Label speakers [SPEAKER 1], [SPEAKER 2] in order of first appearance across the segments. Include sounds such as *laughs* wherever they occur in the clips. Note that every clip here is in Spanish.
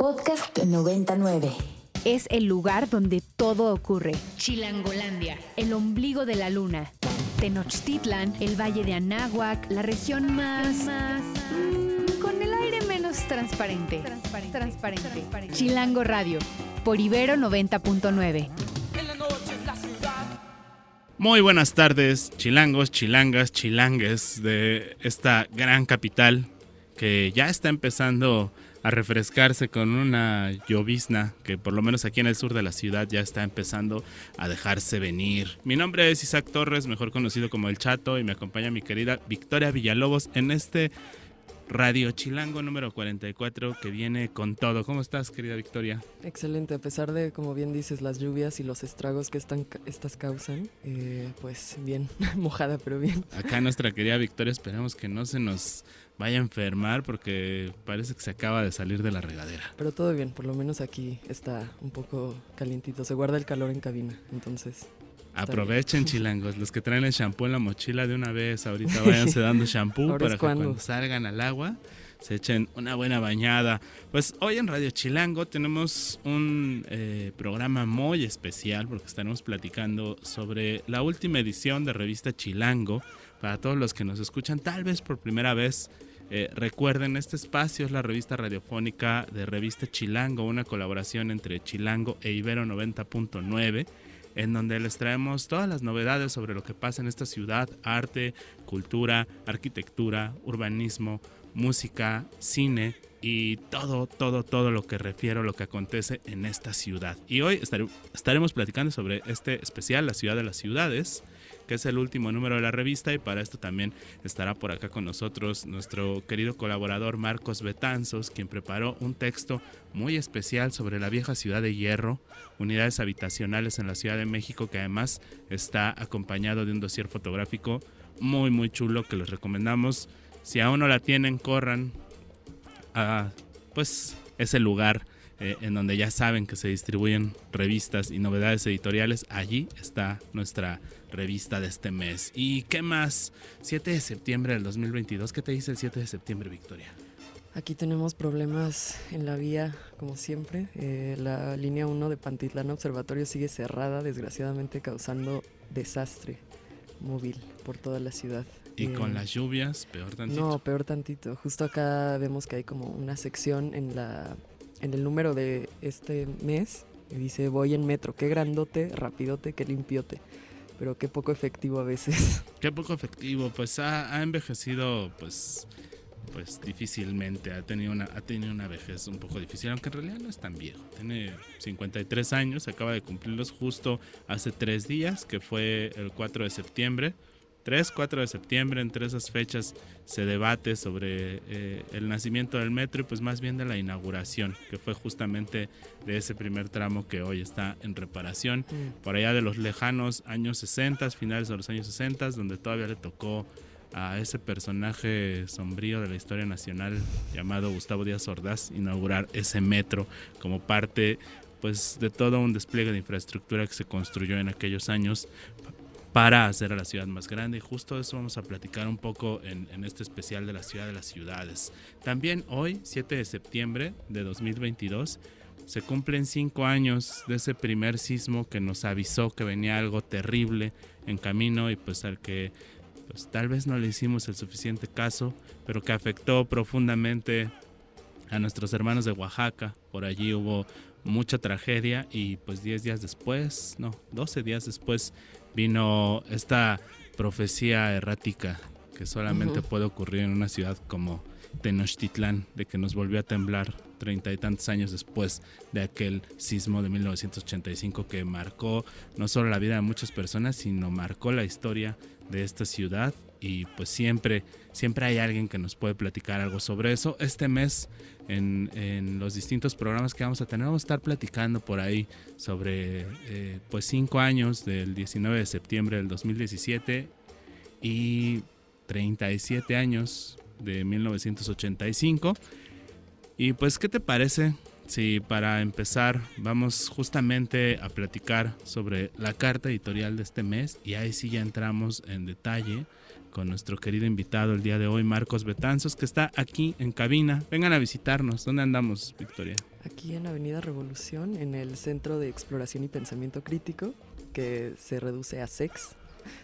[SPEAKER 1] Podcast 99.
[SPEAKER 2] Es el lugar donde todo ocurre. Chilangolandia, el ombligo de la luna. Tenochtitlan, el valle de Anáhuac, la región más... más mm, con el aire menos transparente. Transparente. transparente. Chilango Radio, por Ibero 90.9.
[SPEAKER 3] Muy buenas tardes, chilangos, chilangas, chilangues de esta gran capital que ya está empezando a refrescarse con una llovizna que por lo menos aquí en el sur de la ciudad ya está empezando a dejarse venir. Mi nombre es Isaac Torres, mejor conocido como El Chato, y me acompaña mi querida Victoria Villalobos en este Radio Chilango número 44 que viene con todo. ¿Cómo estás, querida Victoria?
[SPEAKER 4] Excelente, a pesar de, como bien dices, las lluvias y los estragos que están, estas causan, eh, pues bien, *laughs* mojada, pero bien.
[SPEAKER 3] Acá nuestra querida Victoria, esperamos que no se nos vaya a enfermar porque parece que se acaba de salir de la regadera.
[SPEAKER 4] Pero todo bien, por lo menos aquí está un poco calientito, se guarda el calor en cabina, entonces...
[SPEAKER 3] Aprovechen, *laughs* chilangos, los que traen el shampoo en la mochila de una vez, ahorita váyanse dando *laughs* shampoo para que cuando salgan al agua se echen una buena bañada. Pues hoy en Radio Chilango tenemos un eh, programa muy especial porque estaremos platicando sobre la última edición de Revista Chilango. Para todos los que nos escuchan tal vez por primera vez, eh, recuerden, este espacio es la revista radiofónica de Revista Chilango, una colaboración entre Chilango e Ibero 90.9 en donde les traemos todas las novedades sobre lo que pasa en esta ciudad, arte, cultura, arquitectura, urbanismo, música, cine y todo, todo, todo lo que refiero a lo que acontece en esta ciudad. Y hoy estaremos platicando sobre este especial, la ciudad de las ciudades, que es el último número de la revista y para esto también estará por acá con nosotros nuestro querido colaborador Marcos Betanzos, quien preparó un texto muy especial sobre la vieja ciudad de Hierro, unidades habitacionales en la Ciudad de México, que además está acompañado de un dossier fotográfico muy muy chulo que les recomendamos. Si aún no la tienen, corran a pues ese lugar eh, en donde ya saben que se distribuyen revistas y novedades editoriales. Allí está nuestra revista de este mes. ¿Y qué más? 7 de septiembre del 2022. ¿Qué te dice el 7 de septiembre, Victoria?
[SPEAKER 4] Aquí tenemos problemas en la vía, como siempre. Eh, la línea 1 de Pantitlán Observatorio sigue cerrada, desgraciadamente causando desastre móvil por toda la ciudad.
[SPEAKER 3] ¿Y eh, con las lluvias, peor tantito?
[SPEAKER 4] No, peor tantito. Justo acá vemos que hay como una sección en la en el número de este mes dice voy en metro, qué grandote, rapidote, qué limpiote. Pero qué poco efectivo a veces. *laughs*
[SPEAKER 3] Qué poco efectivo, pues ha, envejecido pues pues difícilmente, ha tenido, una, ha tenido una vejez un poco difícil, aunque en realidad no es tan viejo, tiene 53 años, acaba de cumplirlos justo hace tres días, que fue el 4 de septiembre, 3, 4 de septiembre, entre esas fechas se debate sobre eh, el nacimiento del metro y pues más bien de la inauguración, que fue justamente de ese primer tramo que hoy está en reparación, mm. por allá de los lejanos años 60, finales de los años 60, donde todavía le tocó a ese personaje sombrío de la historia nacional llamado Gustavo Díaz Ordaz inaugurar ese metro como parte pues de todo un despliegue de infraestructura que se construyó en aquellos años para hacer a la ciudad más grande. Y justo eso vamos a platicar un poco en, este especial de la ciudad de las ciudades. También hoy, 7 de septiembre de 2022, se cumplen cinco años de ese primer sismo que nos avisó que venía algo terrible en camino y pues al que pues tal vez no le hicimos el suficiente caso, pero que afectó profundamente a nuestros hermanos de Oaxaca. Por allí hubo mucha tragedia y pues 10 días después, no, 12 días después vino esta profecía errática que solamente puede ocurrir en una ciudad como Tenochtitlán, de que nos volvió a temblar treinta y tantos años después de aquel sismo de 1985 que marcó no solo la vida de muchas personas, sino marcó la historia de esta ciudad y pues siempre, siempre hay alguien que nos puede platicar algo sobre eso. Este mes en, en los distintos programas que vamos a tener vamos a estar platicando por ahí sobre eh, pues cinco años del 19 de septiembre del 2017 y 37 años de 1985. Y pues, ¿qué te parece si para empezar vamos justamente a platicar sobre la carta editorial de este mes y ahí sí ya entramos en detalle con nuestro querido invitado el día de hoy, Marcos Betanzos, que está aquí en cabina. Vengan a visitarnos. ¿Dónde andamos, Victoria?
[SPEAKER 4] Aquí en Avenida Revolución, en el Centro de Exploración y Pensamiento Crítico, que se reduce a SEX.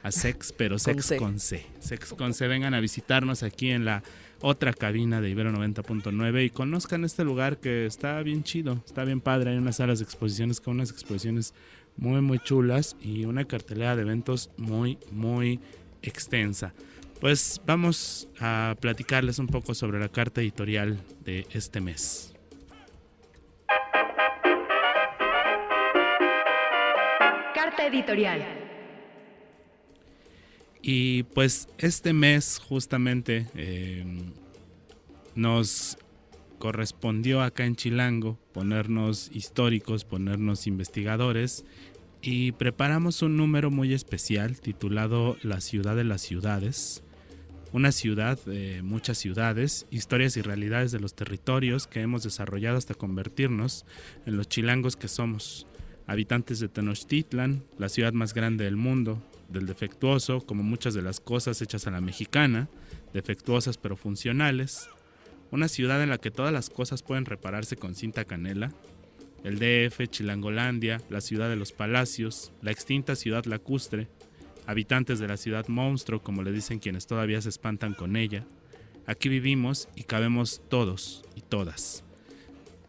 [SPEAKER 3] A SEX, pero *laughs* SEX
[SPEAKER 4] C.
[SPEAKER 3] con C. SEX con C. Vengan a visitarnos aquí en la otra cabina de Ibero 90.9 y conozcan este lugar que está bien chido, está bien padre. Hay unas salas de exposiciones con unas exposiciones muy, muy chulas y una cartelera de eventos muy, muy extensa. Pues vamos a platicarles un poco sobre la carta editorial de este mes.
[SPEAKER 2] Carta editorial.
[SPEAKER 3] Y pues este mes justamente eh, nos correspondió acá en Chilango ponernos históricos, ponernos investigadores y preparamos un número muy especial titulado La ciudad de las ciudades. Una ciudad, de muchas ciudades, historias y realidades de los territorios que hemos desarrollado hasta convertirnos en los chilangos que somos. Habitantes de Tenochtitlan, la ciudad más grande del mundo, del defectuoso, como muchas de las cosas hechas a la mexicana, defectuosas pero funcionales. Una ciudad en la que todas las cosas pueden repararse con cinta canela, el DF, Chilangolandia, la ciudad de los palacios, la extinta ciudad lacustre, habitantes de la ciudad monstruo, como le dicen quienes todavía se espantan con ella. Aquí vivimos y cabemos todos y todas.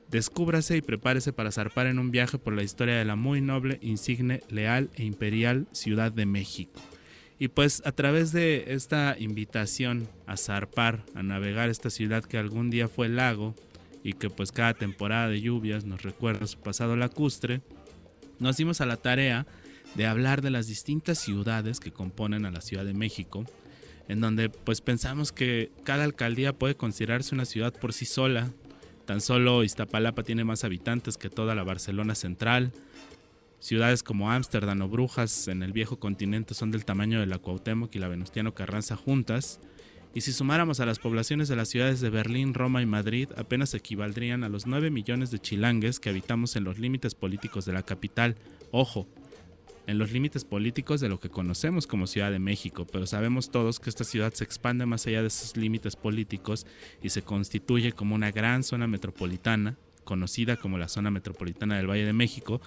[SPEAKER 3] Descúbrase y prepárese para zarpar en un viaje por la historia de la muy noble, insigne, leal e imperial Ciudad de México. Y pues a través de esta invitación a zarpar, a navegar esta ciudad que algún día fue lago, y que pues cada temporada de lluvias nos recuerda su pasado lacustre, nos dimos a la tarea de hablar de las distintas ciudades que componen a la Ciudad de México, en donde pues pensamos que cada alcaldía puede considerarse una ciudad por sí sola. Tan solo Iztapalapa tiene más habitantes que toda la Barcelona central. Ciudades como Ámsterdam o Brujas en el viejo continente son del tamaño de la Cuauhtémoc y la Venustiano Carranza juntas. Y si sumáramos a las poblaciones de las ciudades de Berlín, Roma y Madrid, apenas equivaldrían a los 9 millones de chilangues que habitamos en los límites políticos de la capital. Ojo, en los límites políticos de lo que conocemos como Ciudad de México, pero sabemos todos que esta ciudad se expande más allá de esos límites políticos y se constituye como una gran zona metropolitana, conocida como la zona metropolitana del Valle de México,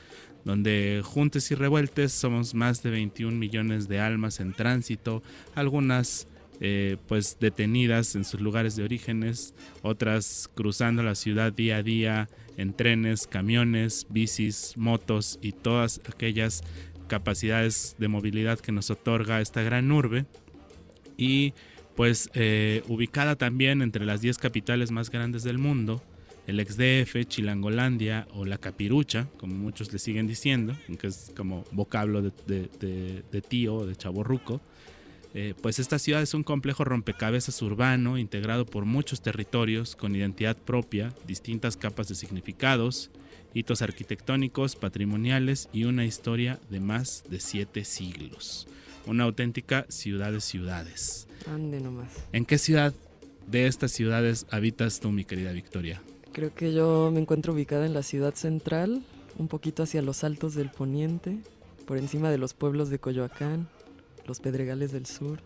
[SPEAKER 3] donde juntes y revueltes somos más de 21 millones de almas en tránsito, algunas eh, pues detenidas en sus lugares de orígenes, otras cruzando la ciudad día a día en trenes, camiones, bicis, motos y todas aquellas capacidades de movilidad que nos otorga esta gran urbe. Y pues eh, ubicada también entre las 10 capitales más grandes del mundo, el XDF, Chilangolandia o la Capirucha, como muchos le siguen diciendo, que es como vocablo de, de, de, de tío, de chaborruco, eh, pues esta ciudad es un complejo rompecabezas urbano integrado por muchos territorios con identidad propia, distintas capas de significados, hitos arquitectónicos, patrimoniales y una historia de más de siete siglos. Una auténtica ciudad de ciudades.
[SPEAKER 4] Ande nomás.
[SPEAKER 3] ¿En qué ciudad de estas ciudades habitas tú, mi querida Victoria?
[SPEAKER 4] Creo que yo me encuentro ubicada en la ciudad central, un poquito hacia los altos del poniente, por encima de los pueblos de Coyoacán, los Pedregales del Sur,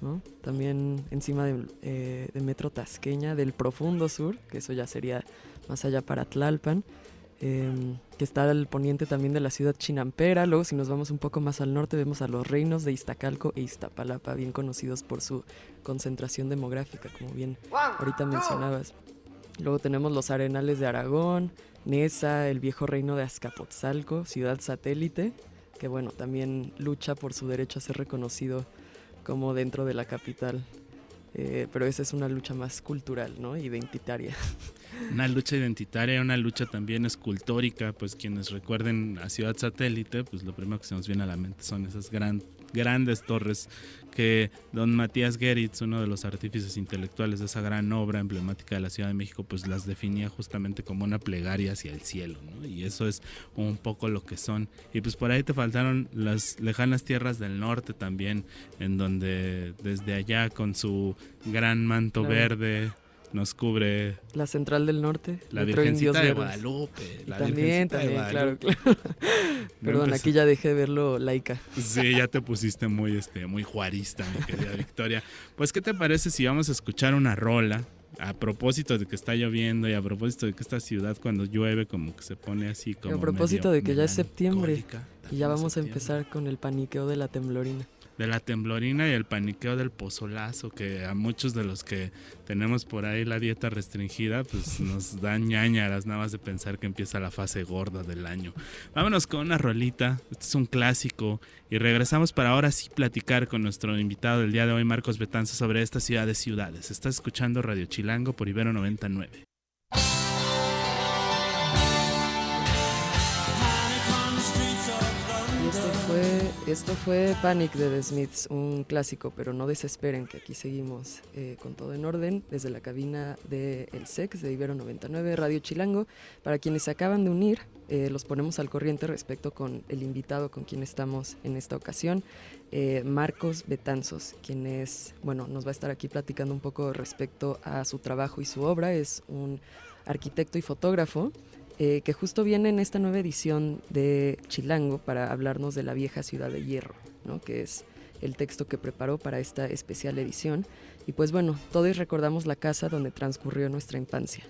[SPEAKER 4] ¿no? También encima de, eh, de Metro Tasqueña, del profundo sur, que eso ya sería más allá para Tlalpan, eh, que está al poniente también de la ciudad chinampera. Luego, si nos vamos un poco más al norte, vemos a los reinos de Iztacalco e Iztapalapa, bien conocidos por su concentración demográfica, como bien ahorita mencionabas. Luego tenemos los arenales de Aragón, Nesa, el viejo reino de Azcapotzalco, ciudad satélite, que bueno, también lucha por su derecho a ser reconocido como dentro de la capital. Eh, pero esa es una lucha más cultural, ¿no? Identitaria. *laughs*
[SPEAKER 3] Una lucha identitaria, una lucha también escultórica, pues quienes recuerden a Ciudad Satélite, pues lo primero que se nos viene a la mente son esas gran, grandes torres que don Matías Geritz, uno de los artífices intelectuales de esa gran obra emblemática de la Ciudad de México, pues las definía justamente como una plegaria hacia el cielo, ¿no? Y eso es un poco lo que son. Y pues por ahí te faltaron las lejanas tierras del norte también, en donde desde allá con su gran manto
[SPEAKER 4] Claro.
[SPEAKER 3] verde, nos cubre
[SPEAKER 4] La Central del Norte,
[SPEAKER 3] la Virgencita de. Guadalupe. La
[SPEAKER 4] también,
[SPEAKER 3] Virgencita de
[SPEAKER 4] también, claro,
[SPEAKER 3] Guadalupe.
[SPEAKER 4] claro.
[SPEAKER 3] No
[SPEAKER 4] Perdón, aquí ya dejé de verlo laica.
[SPEAKER 3] Sí, ya te pusiste muy, este, muy juarista, mi querida *laughs* Victoria. Pues, ¿qué te parece si vamos a escuchar una rola? A propósito de que está lloviendo y a propósito de que esta ciudad cuando llueve como que se pone así como
[SPEAKER 4] propósito
[SPEAKER 3] medio
[SPEAKER 4] de que ya es septiembre. Y ya
[SPEAKER 3] También
[SPEAKER 4] vamos a empezar con el paniqueo de la temblorina.
[SPEAKER 3] De la temblorina y el paniqueo del pozolazo, que a muchos de los que tenemos por ahí la dieta restringida, pues nos dan ñañaras nada más de pensar que empieza la fase gorda del año. Vámonos con una rolita, este es un clásico, y regresamos para ahora sí platicar con nuestro invitado del día de hoy, Marcos Betanzo, sobre esta ciudad de ciudades. Estás escuchando Radio Chilango por Ibero 99.
[SPEAKER 4] Esto fue Panic de The Smiths, un clásico, pero no desesperen que aquí seguimos eh, con todo en orden desde la cabina de El Sex de Ibero 99, Radio Chilango. Para quienes se acaban de unir, eh, los ponemos al corriente respecto con el invitado con quien estamos en esta ocasión, eh, Marcos Betanzos, quien es, bueno, nos va a estar aquí platicando un poco respecto a su trabajo y su obra. Es un arquitecto y fotógrafo eh, que justo viene en esta nueva edición de Chilango para hablarnos de la vieja ciudad de hierro, ¿no? que es el texto que preparó para esta especial edición. Y pues bueno, todos recordamos la casa donde transcurrió nuestra infancia.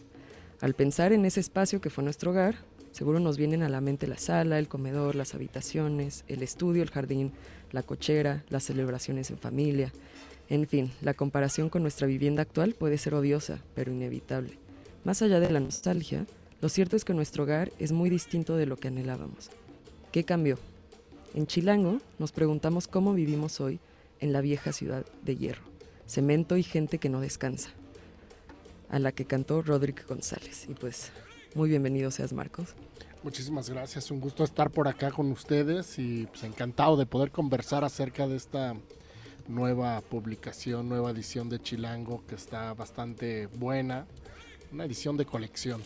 [SPEAKER 4] Al pensar en ese espacio que fue nuestro hogar, seguro nos vienen a la mente la sala, el comedor, las habitaciones, el estudio, el jardín, la cochera, las celebraciones en familia. En fin, la comparación con nuestra vivienda actual puede ser odiosa, pero inevitable. Más allá de la nostalgia, lo cierto es que nuestro hogar es muy distinto de lo que anhelábamos. ¿Qué cambió? En Chilango nos preguntamos cómo vivimos hoy en la vieja ciudad de hierro, cemento y gente que no descansa, a la que cantó Rodrigo González. Y pues, muy bienvenido seas Marcos.
[SPEAKER 5] Muchísimas gracias, un gusto estar por acá con ustedes y pues encantado de poder conversar acerca de esta nueva publicación, nueva edición de Chilango que está bastante buena, una edición de colección.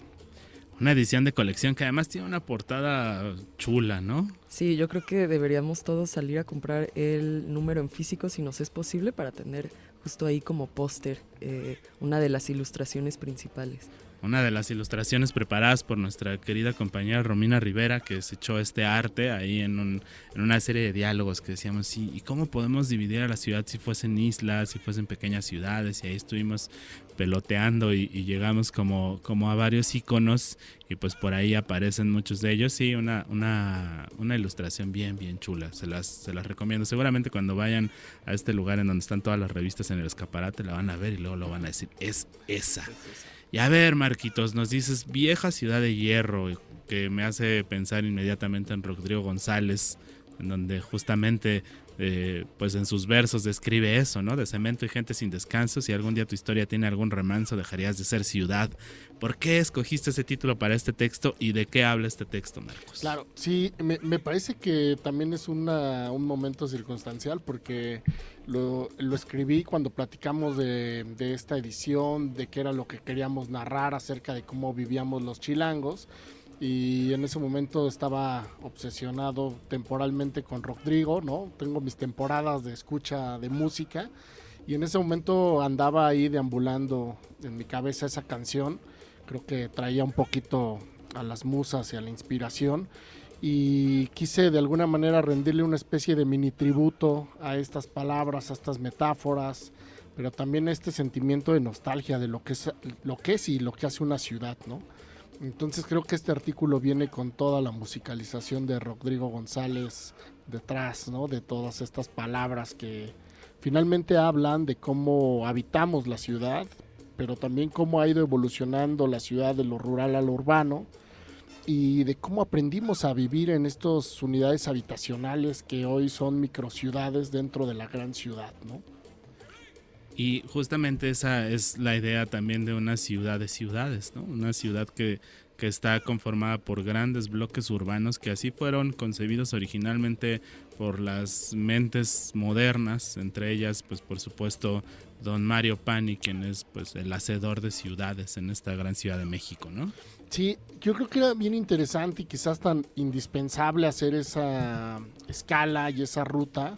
[SPEAKER 3] Una edición de colección que además tiene una portada chula, ¿no?
[SPEAKER 4] Sí, yo creo que deberíamos todos salir a comprar el número en físico si nos es posible para tener justo ahí como póster eh, una de las ilustraciones principales.
[SPEAKER 3] Una de las ilustraciones preparadas por nuestra querida compañera Romina Rivera, que se echó este arte ahí en, un- en una serie de diálogos que decíamos, sí, ¿y cómo podemos dividir a la ciudad si fuesen islas, si fuesen pequeñas ciudades? Y ahí estuvimos peloteando y, llegamos como, a varios iconos y pues por ahí aparecen muchos de ellos. Sí, una, ilustración bien, bien chula, se las recomiendo. Seguramente cuando vayan a este lugar en donde están todas las revistas en el escaparate la van a ver y luego lo van a decir, es esa. Y a ver, Marquitos, nos dices vieja ciudad de hierro, que me hace pensar inmediatamente en Rodrigo González, en donde justamente, eh, pues en sus versos describe eso, ¿no? De cemento y gente sin descanso. Si algún día tu historia tiene algún remanso, dejarías de ser ciudad. ¿Por qué escogiste ese título para este texto y de qué habla este texto, Marcos?
[SPEAKER 5] Claro, sí, me, me parece que también es una, un momento circunstancial porque lo, lo escribí cuando platicamos de, de esta edición, de qué era lo que queríamos narrar acerca de cómo vivíamos los chilangos. Y en ese momento estaba obsesionado temporalmente con Rodrigo, ¿no? Tengo mis temporadas de escucha de música y en ese momento andaba ahí deambulando en mi cabeza esa canción. Creo que traía un poquito a las musas y a la inspiración y quise de alguna manera rendirle una especie de mini tributo a estas palabras, a estas metáforas, pero también a este sentimiento de nostalgia de lo que es, lo que es y lo que hace una ciudad, ¿no? Entonces creo que este artículo viene con toda la musicalización de Rodrigo González detrás, ¿no? De todas estas palabras que finalmente hablan de cómo habitamos la ciudad, pero también cómo ha ido evolucionando la ciudad de lo rural a lo urbano y de cómo aprendimos a vivir en estas unidades habitacionales que hoy son microciudades dentro de la gran ciudad, ¿no?
[SPEAKER 3] Y justamente esa es la idea también de una ciudad de ciudades, ¿no? Una ciudad que, que está conformada por grandes bloques urbanos que así fueron concebidos originalmente por las mentes modernas, entre ellas, pues por supuesto, don Mario Pani, quien es pues el hacedor de ciudades en esta gran ciudad de México, ¿no?
[SPEAKER 5] Sí, yo creo que era bien interesante y quizás tan indispensable hacer esa escala y esa ruta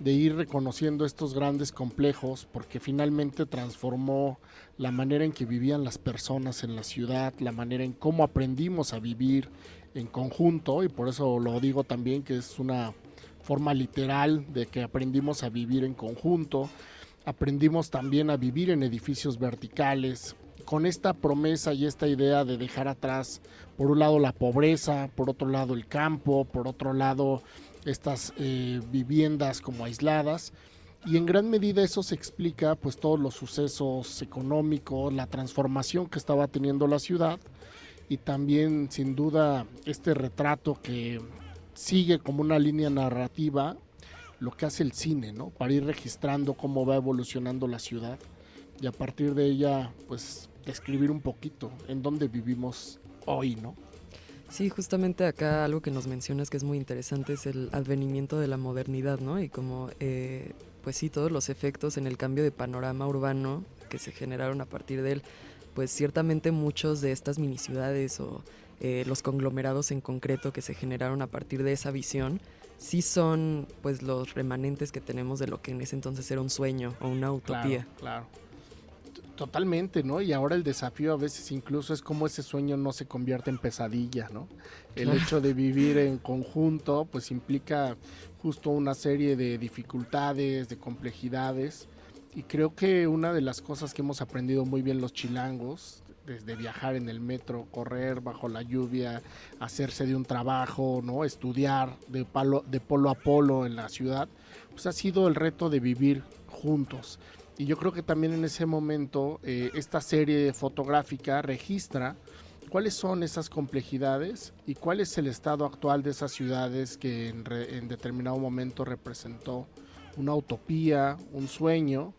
[SPEAKER 5] de ir reconociendo estos grandes complejos porque finalmente transformó la manera en que vivían las personas en la ciudad, la manera en cómo aprendimos a vivir en conjunto y por eso lo digo también que es una forma literal de que aprendimos a vivir en conjunto, aprendimos también a vivir en edificios verticales, con esta promesa y esta idea de dejar atrás, por un lado, la pobreza, por otro lado, el campo, por otro lado, estas eh, viviendas como aisladas. Y en gran medida eso se explica pues todos los sucesos económicos, la transformación que estaba teniendo la ciudad y también sin duda este retrato que sigue como una línea narrativa lo que hace el cine, ¿no? Para ir registrando cómo va evolucionando la ciudad y a partir de ella pues describir un poquito en dónde vivimos hoy, ¿no?
[SPEAKER 4] Sí, justamente acá algo que nos mencionas que es muy interesante es el advenimiento de la modernidad, ¿no? Y como, eh, pues sí, todos los efectos en el cambio de panorama urbano que se generaron a partir de él, pues ciertamente muchos de estas mini ciudades o eh, los conglomerados en concreto que se generaron a partir de esa visión, sí son pues los remanentes que tenemos de lo que en ese entonces era un sueño o una utopía.
[SPEAKER 5] Claro, claro. Totalmente, ¿no? Y ahora el desafío a veces incluso es cómo ese sueño no se convierte en pesadilla, ¿no? El hecho de vivir en conjunto pues implica justo una serie de dificultades, de complejidades. Y creo que una de las cosas que hemos aprendido muy bien los chilangos, desde viajar en el metro, correr bajo la lluvia, hacerse de un trabajo, ¿no? Estudiar de, palo, de polo a polo en la ciudad, pues ha sido el reto de vivir juntos y yo creo que también en ese momento eh, esta serie fotográfica registra cuáles son esas complejidades y cuál es el estado actual de esas ciudades que en, determinado momento representó una utopía, un sueño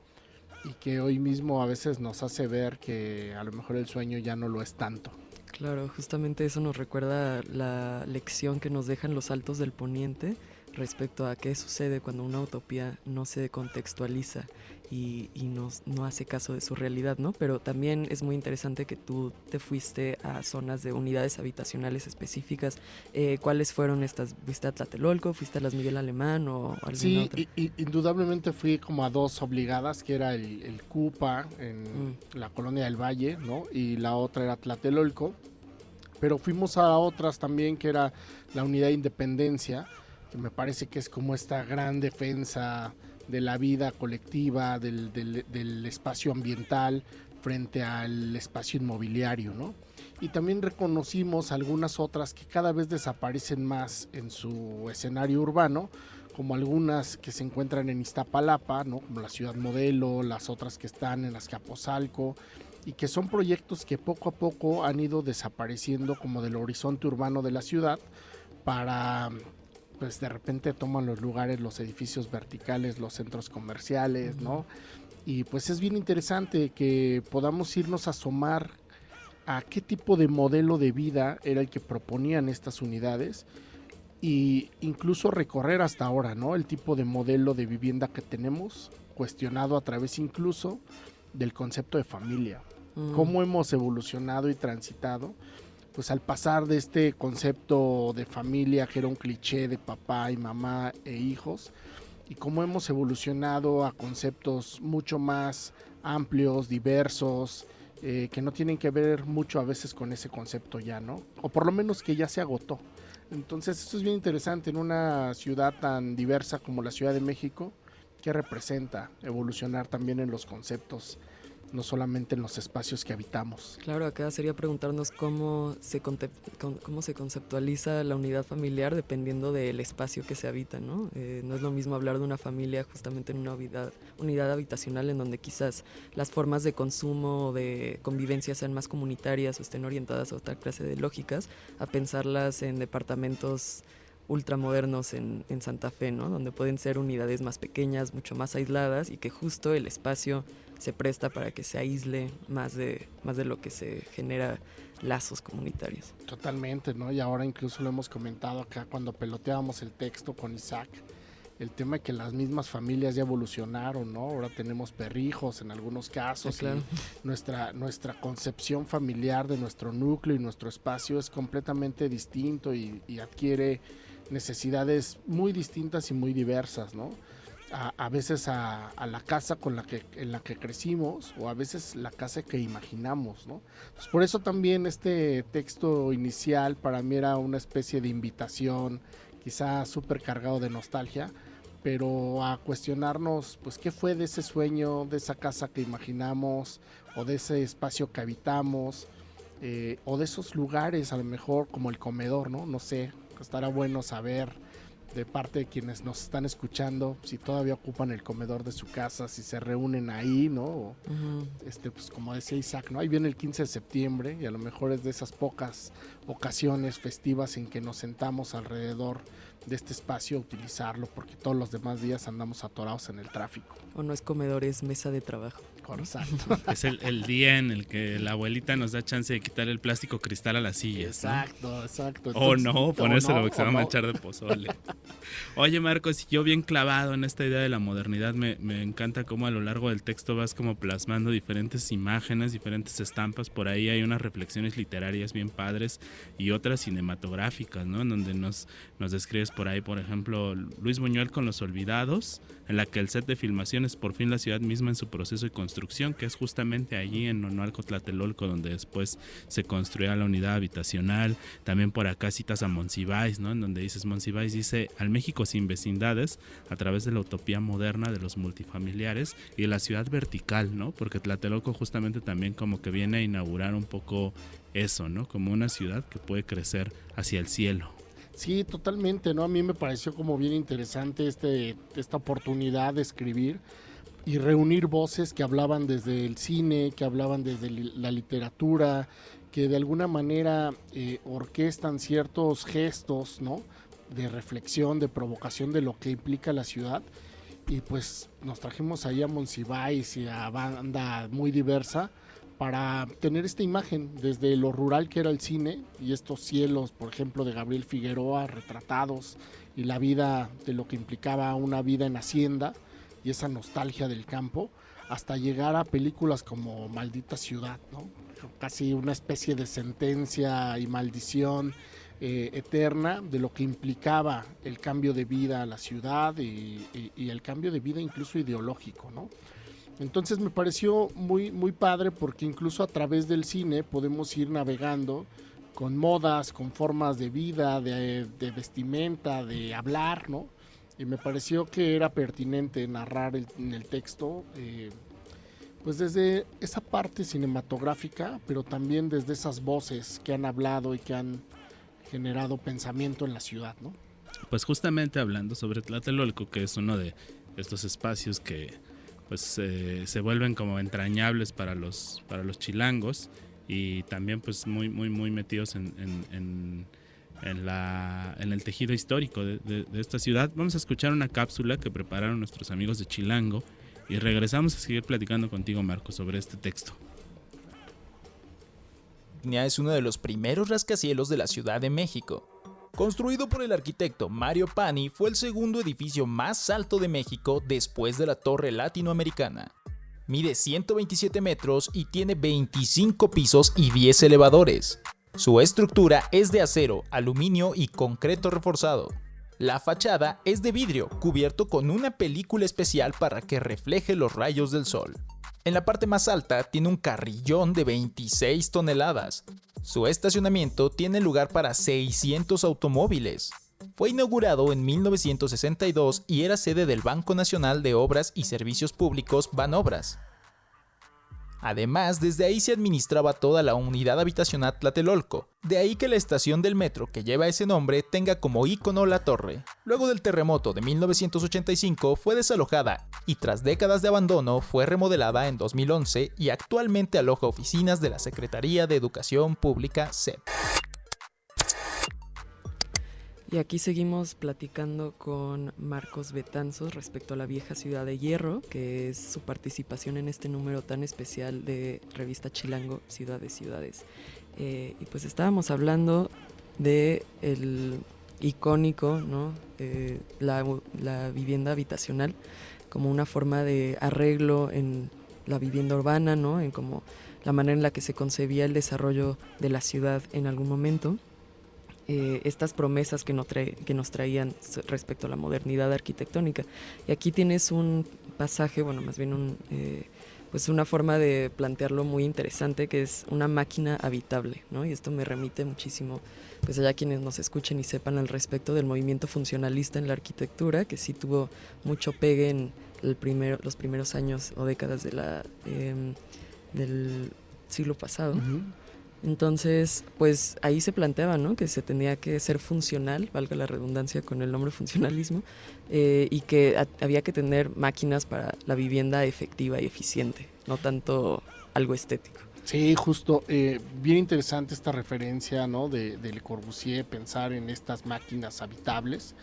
[SPEAKER 5] y que hoy mismo a veces nos hace ver que a lo mejor el sueño ya no lo es tanto.
[SPEAKER 4] Claro, justamente eso nos recuerda la lección que nos dejan los altos del poniente respecto a qué sucede cuando una utopía no se contextualiza y, no, hace caso de su realidad, ¿no? Pero también es muy interesante que tú te fuiste a zonas de unidades habitacionales específicas. Eh, ¿Cuáles fueron estas? ¿Fuiste a Tlatelolco? ¿Fuiste a las Miguel Alemán o alguna
[SPEAKER 5] sí, otra? Sí, indudablemente fui como a dos obligadas, que era el, CUPA en mm. la colonia del Valle, ¿no? Y la otra era Tlatelolco. Pero fuimos a otras también, que era la unidad de Independencia, que me parece que es como esta gran defensa de la vida colectiva, del, espacio ambiental frente al espacio inmobiliario, ¿no? Y también reconocimos algunas otras que cada vez desaparecen más en su escenario urbano, como algunas que se encuentran en Iztapalapa, ¿no? Como la Ciudad Modelo, las otras que están en Azcapotzalco, y que son proyectos que poco a poco han ido desapareciendo como del horizonte urbano de la ciudad para pues de repente toman los lugares, los edificios verticales, los centros comerciales, ¿no? Y pues es bien interesante que podamos irnos a asomar a qué tipo de modelo de vida era el que proponían estas unidades y incluso recorrer hasta ahora, ¿no? El tipo de modelo de vivienda que tenemos, cuestionado a través incluso del concepto de familia. Mm. Cómo hemos evolucionado y transitado pues al pasar de este concepto de familia que era un cliché de papá y mamá e hijos, y cómo hemos evolucionado a conceptos mucho más amplios, diversos, eh, que no tienen que ver mucho a veces con ese concepto ya, ¿no? O por lo menos que ya se agotó. Entonces, esto es bien interesante en una ciudad tan diversa como la Ciudad de México, que representa evolucionar también en los conceptos no solamente en los espacios que habitamos.
[SPEAKER 4] Claro, acá sería preguntarnos cómo se, cómo se conceptualiza la unidad familiar dependiendo del espacio que se habita, ¿no? Eh, no es lo mismo hablar de una familia justamente en una unidad, unidad habitacional en donde quizás las formas de consumo o de convivencia sean más comunitarias o estén orientadas a otra clase de lógicas, a pensarlas en departamentos ultramodernos en, en Santa Fe, ¿no? Donde pueden ser unidades más pequeñas, mucho más aisladas y que justo el espacio se presta para que se aísle más de, más de lo que se genera lazos comunitarios.
[SPEAKER 5] Totalmente, ¿no? Y ahora incluso lo hemos comentado acá cuando peloteábamos el texto con Isaac, el tema de que las mismas familias ya evolucionaron, ¿no? Ahora tenemos perrijos en algunos casos. nuestra, nuestra concepción familiar de nuestro núcleo y nuestro espacio es completamente distinto y, y adquiere necesidades muy distintas y muy diversas, ¿no? a, veces a, la casa con la que, en la que crecimos o a veces la casa que imaginamos, ¿no? por eso también este texto inicial para mí era una especie de invitación, quizá súper cargado de nostalgia, pero a cuestionarnos, pues, qué fue de ese sueño, de esa casa que imaginamos o de ese espacio que habitamos. Eh, o de esos lugares, a lo mejor como el comedor, ¿no? No sé, estará bueno saber de parte de quienes nos están escuchando, si todavía ocupan el comedor de su casa, si se reúnen ahí, ¿no? Este, pues como decía Isaac, ¿no? Ahí viene el 15 de septiembre y a lo mejor es de esas pocas ocasiones festivas en que nos sentamos alrededor de este espacio a utilizarlo, porque todos los demás días andamos atorados en el tráfico.
[SPEAKER 4] O no es comedor, es mesa de trabajo. *laughs*
[SPEAKER 3] Es el, día en el que la abuelita nos da chance de quitar el plástico cristal a las sillas.
[SPEAKER 5] Exacto, exacto.
[SPEAKER 3] o no, ponérselo que se va a manchar de pozole. *laughs* Oye, Marcos, yo bien clavado en esta idea de la modernidad, me, me encanta cómo a lo largo del texto vas como plasmando diferentes imágenes, diferentes estampas. Por ahí hay unas reflexiones literarias bien padres y otras cinematográficas, ¿no? En donde nos, nos describes por ahí, por ejemplo, Luis Buñuel con Los Olvidados, en la que el set de filmación es por fin la ciudad misma en su proceso de construcción, que es justamente allí en Nonualco Tlatelolco, donde después se construía la unidad habitacional. También por acá citas a Monsiváis, ¿no? En donde dices, Monsiváis dice, al México sin vecindades, a través de la utopía moderna de los multifamiliares y de la ciudad vertical, ¿no? Porque Tlatelolco justamente también como que viene a inaugurar un poco eso, ¿no? Como una ciudad que puede crecer hacia el cielo.
[SPEAKER 5] Sí, totalmente, ¿no? A mí me pareció como bien interesante este, esta oportunidad de escribir y reunir voces que hablaban desde el cine, que hablaban desde la literatura, que de alguna manera eh, orquestan ciertos gestos, ¿no? De reflexión, de provocación de lo que implica la ciudad. Y pues nos trajimos ahí a Monsiváis y a banda muy diversa para tener esta imagen desde lo rural que era el cine y estos cielos, por ejemplo, de Gabriel Figueroa retratados y la vida de lo que implicaba una vida en hacienda y esa nostalgia del campo, hasta llegar a películas como Maldita Ciudad, ¿no? casi una especie de sentencia y maldición eh, eterna de lo que implicaba el cambio de vida a la ciudad y, el cambio de vida incluso ideológico. Entonces me pareció muy, muy padre porque incluso a través del cine podemos ir navegando con modas, con formas de vida, de, vestimenta, de hablar. Y me pareció que era pertinente narrar en el texto, eh, pues desde esa parte cinematográfica, pero también desde esas voces que han hablado y que han generado pensamiento en la ciudad, ¿no?
[SPEAKER 3] Pues justamente hablando sobre Tlatelolco, que es uno de estos espacios que pues eh, se vuelven como entrañables para los, para los chilangos y también pues muy, muy, muy metidos en, en, en, en el tejido histórico de, de, esta ciudad. Vamos a escuchar una cápsula que prepararon nuestros amigos de Chilango y regresamos a seguir platicando contigo, Marco, sobre este texto.
[SPEAKER 6] Es uno de los primeros rascacielos de la Ciudad de México Construido por el arquitecto Mario Pani, fue el segundo edificio más alto de México después de la Torre Latinoamericana. Mide 127 metros y tiene 25 pisos y 10 elevadores. Su estructura es de acero, aluminio y concreto reforzado. La fachada es de vidrio, cubierto con una película especial para que refleje los rayos del sol. En la parte más alta tiene un carrillón de 26 toneladas. Su estacionamiento tiene lugar para 600 automóviles. Fue inaugurado en 1962 y era sede del Banco Nacional de Obras y Servicios Públicos Banobras. Además, desde ahí se administraba toda la unidad habitacional Tlatelolco, de ahí que la estación del metro que lleva ese nombre tenga como ícono la torre. Luego del terremoto de 1985 fue desalojada y tras décadas de abandono fue remodelada en 2011 y actualmente aloja oficinas de la Secretaría de Educación Pública CEP.
[SPEAKER 4] Y aquí seguimos platicando con Marcos Betanzos respecto a la vieja ciudad de Hierro, que es su participación en este número tan especial de revista Chilango, Ciudad de Ciudades. Eh, y pues estábamos hablando de el icónico, ¿no? Eh, la, la vivienda habitacional como una forma de arreglo en la vivienda urbana, ¿no? En como la manera en la que se concebía el desarrollo de la ciudad en algún momento eh, estas promesas que, no trae, que nos traían respecto a la modernidad arquitectónica. Y aquí tienes un pasaje, bueno, más bien un, eh, pues una forma de plantearlo muy interesante, que es una máquina habitable, ¿no? Y esto me remite muchísimo, pues allá quienes nos escuchen y sepan al respecto del movimiento funcionalista en la arquitectura, que sí tuvo mucho pegue en el primero, los primeros años o décadas de la, em, del siglo pasado. Entonces, pues ahí se planteaba, ¿no? Que se tenía que ser funcional, valga la redundancia con el nombre funcionalismo, eh, y que había que tener máquinas para la vivienda efectiva y eficiente, no tanto algo estético.
[SPEAKER 5] Sí, justo, eh, bien interesante esta referencia, ¿no? De, de Le Corbusier, pensar en estas máquinas habitables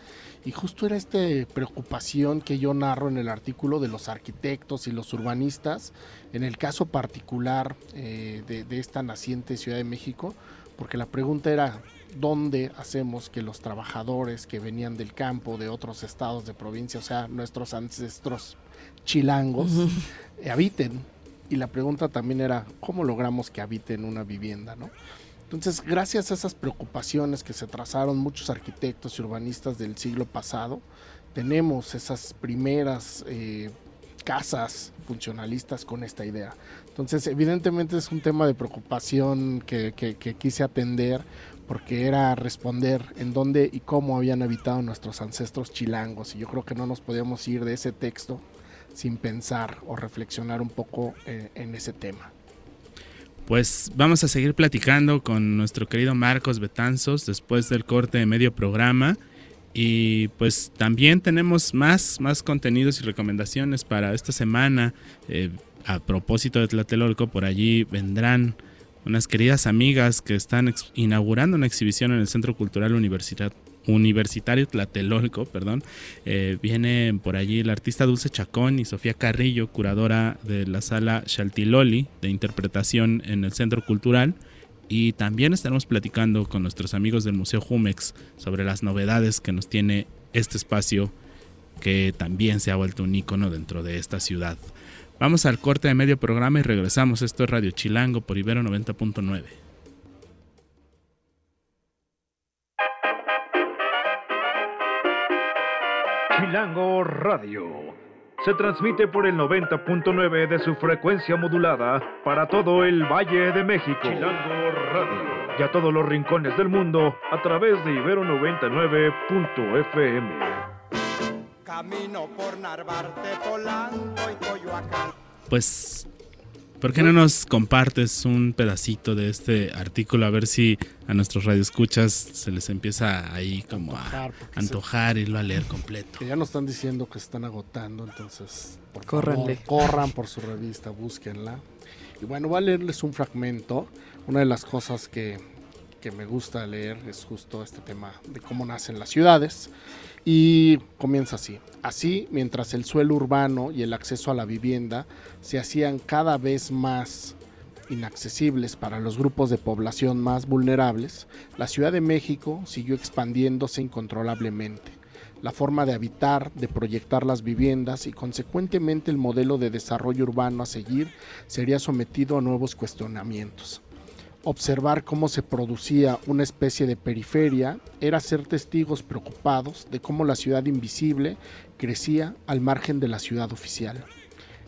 [SPEAKER 5] y justo era esta preocupación que yo narro en el artículo de los arquitectos y los urbanistas, en el caso particular eh, de, esta naciente Ciudad de México, porque la pregunta era, ¿dónde hacemos que los trabajadores que venían del campo, de otros estados de provincia, o sea, nuestros ancestros chilangos, habiten? Y la pregunta también era, ¿cómo logramos que habiten una vivienda? ¿no? Entonces, gracias a esas preocupaciones que se trazaron muchos arquitectos y urbanistas del siglo pasado, tenemos esas primeras eh, casas funcionalistas con esta idea. Entonces, evidentemente es un tema de preocupación que, quise atender porque era responder en dónde y cómo habían habitado nuestros ancestros chilangos. Y yo creo que no nos podíamos ir de ese texto sin pensar o reflexionar un poco eh, en ese tema.
[SPEAKER 3] Pues vamos a seguir platicando con nuestro querido Marcos Betanzos después del corte de medio programa. Y pues también tenemos más, más contenidos y recomendaciones para esta semana. Eh, a propósito de Tlatelolco, por allí vendrán unas queridas amigas que están inaugurando una exhibición en el Centro Cultural Universidad, Universitario Tlatelolco, perdón. Eh, viene por allí el artista Dulce Chacón y Sofía Carrillo, curadora de la sala Chaltiloli de interpretación en el Centro Cultural. Y también estaremos platicando con nuestros amigos del Museo Jumex sobre las novedades que nos tiene este espacio que también se ha vuelto un icono dentro de esta ciudad. Vamos al corte de medio programa y regresamos. Esto es Radio Chilango por Ibero 90.9.
[SPEAKER 7] Chilango Radio. Se transmite por el 90.9 de su frecuencia modulada para todo el Valle de México. Chilango Radio. Y a todos los rincones del mundo a través de Ibero 99.fm.
[SPEAKER 3] Camino por Narvarte, Polanco y Coyoacán. Pues ¿Por qué no nos compartes un pedacito de este artículo a ver si a nuestros radioescuchas se les empieza ahí como a antojar y irlo a leer completo?
[SPEAKER 5] Que ya nos están diciendo que se están agotando, entonces por favor, corran por su revista, búsquenla. Y bueno, voy a leerles un fragmento. Una de las cosas que, que me gusta leer es justo este tema de cómo nacen las ciudades. Y comienza así. Así, mientras el suelo urbano y el acceso a la vivienda se hacían cada vez más inaccesibles para los grupos de población más vulnerables, la Ciudad de México siguió expandiéndose incontrolablemente. La forma de habitar, de proyectar las viviendas y consecuentemente el modelo de desarrollo urbano a seguir sería sometido a nuevos cuestionamientos observar cómo se producía una especie de periferia era ser testigos preocupados de cómo la ciudad invisible crecía al margen de la ciudad oficial.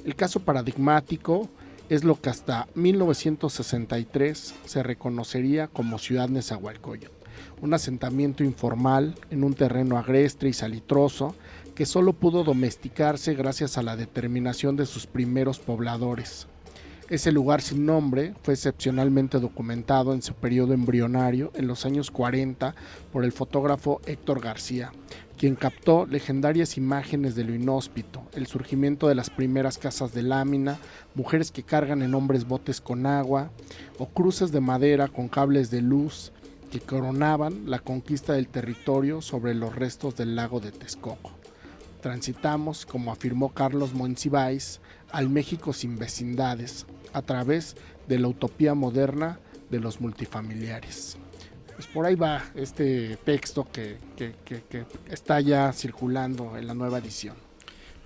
[SPEAKER 5] El caso paradigmático es lo que hasta 1963 se reconocería como Ciudad Nezahualcóyotl, un asentamiento informal en un terreno agreste y salitroso que solo pudo domesticarse gracias a la determinación de sus primeros pobladores, ese lugar sin nombre fue excepcionalmente documentado en su periodo embrionario en los años 40 por el fotógrafo Héctor García, quien captó legendarias imágenes de lo inhóspito, el surgimiento de las primeras casas de lámina, mujeres que cargan en hombres botes con agua o cruces de madera con cables de luz que coronaban la conquista del territorio sobre los restos del lago de Texcoco. Transitamos, como afirmó Carlos Monsiváis, al México sin vecindades, a través de la utopía moderna de los multifamiliares. Pues por ahí va este texto que, está ya circulando en la nueva edición.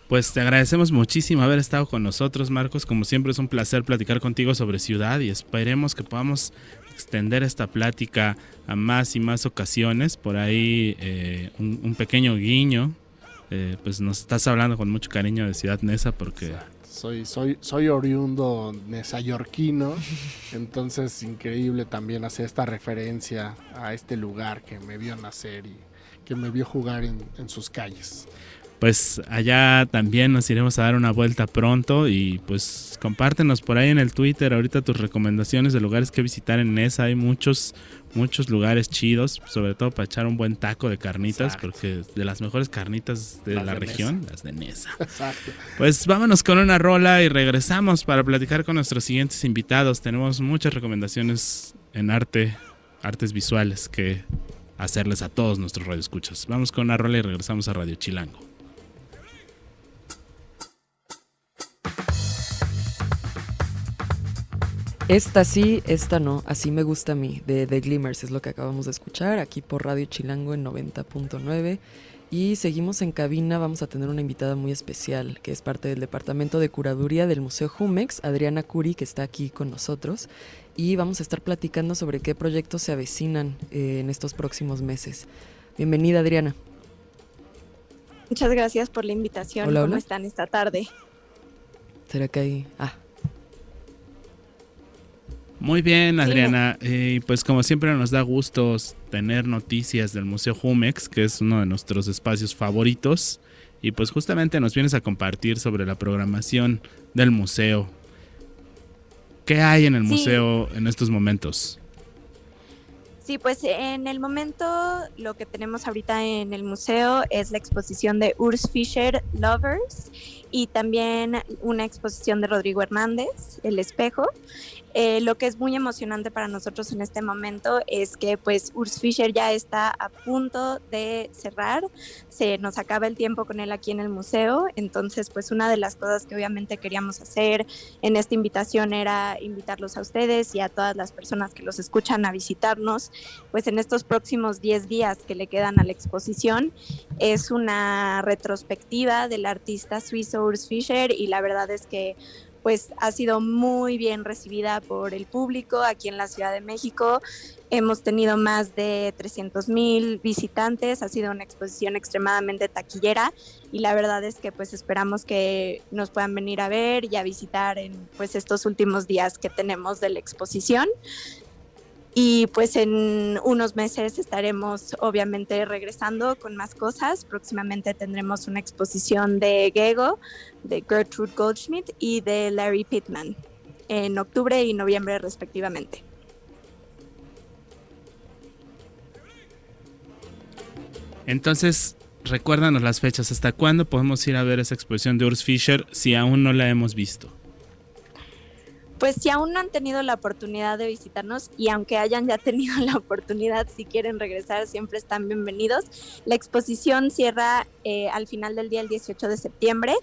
[SPEAKER 3] Pues te agradecemos muchísimo haber estado con nosotros, Marcos. Como siempre es un placer platicar contigo sobre ciudad y esperemos que podamos extender esta plática a más y más ocasiones. Por ahí eh, un, pequeño guiño. Eh, pues nos estás hablando con mucho cariño de Ciudad Nesa porque...
[SPEAKER 5] Soy, soy, soy oriundo nesayorquino, entonces increíble también hacer esta referencia a este lugar que me vio nacer y que me vio jugar en, en sus calles
[SPEAKER 3] pues allá también nos iremos a dar una vuelta pronto y pues compártenos por ahí en el Twitter ahorita tus recomendaciones de lugares que visitar en Nesa. Hay muchos, muchos lugares chidos, sobre todo para echar un buen taco de carnitas, porque de las mejores carnitas de la región, las de Nesa. Exacto. Pues vámonos con una rola y regresamos para platicar con nuestros siguientes invitados. Tenemos muchas recomendaciones en arte, artes visuales que hacerles a todos nuestros radioescuchas. Vamos con una rola y regresamos a Radio Chilango.
[SPEAKER 4] Esta sí, esta no, así me gusta a mí, de The Glimmers, es lo que acabamos de escuchar aquí por Radio Chilango en 90.9. Y seguimos en cabina, vamos a tener una invitada muy especial, que es parte del Departamento de Curaduría del Museo Jumex, Adriana Curi, que está aquí con nosotros. Y vamos a estar platicando sobre qué proyectos se avecinan eh, en estos próximos meses. Bienvenida, Adriana.
[SPEAKER 8] Muchas gracias por la invitación. ¿Cómo están esta tarde?
[SPEAKER 4] ¿Será que hay...? Ah,
[SPEAKER 3] muy bien, Adriana. Y pues como siempre nos da gusto tener noticias del Museo Jumex, que es uno de nuestros espacios favoritos. Y pues justamente nos vienes a compartir sobre la programación del museo. ¿Qué hay en el museo en estos momentos?
[SPEAKER 8] Sí, pues en el momento lo que tenemos ahorita en el museo es la exposición de Urs Fischer Lovers y también una exposición de Rodrigo Hernández, El Espejo. Eh, lo que es muy emocionante para nosotros en este momento es que pues Urs Fischer ya está a punto de cerrar, se nos acaba el tiempo con él aquí en el museo, entonces pues una de las cosas que obviamente queríamos hacer en esta invitación era invitarlos a ustedes y a todas las personas que los escuchan a visitarnos, pues en estos próximos 10 días que le quedan a la exposición, es una retrospectiva del artista suizo Urs Fischer y la verdad es que pues ha sido muy bien recibida por el público aquí en la Ciudad de México. Hemos tenido más de 300 mil visitantes, ha sido una exposición extremadamente taquillera y la verdad es que pues esperamos que nos puedan venir a ver y a visitar en pues estos últimos días que tenemos de la exposición. Y pues en unos meses estaremos obviamente regresando con más cosas. Próximamente tendremos una exposición de Gego, de Gertrude Goldschmidt y de Larry Pittman en octubre y noviembre respectivamente.
[SPEAKER 3] Entonces, recuérdanos las fechas. ¿Hasta cuándo podemos ir a ver esa exposición de Urs Fischer si aún no la hemos visto?
[SPEAKER 8] Pues si aún no han tenido la oportunidad de visitarnos y aunque hayan ya tenido *laughs* la oportunidad, si quieren regresar, siempre están bienvenidos. La exposición cierra eh, al final del día, el 18 de septiembre,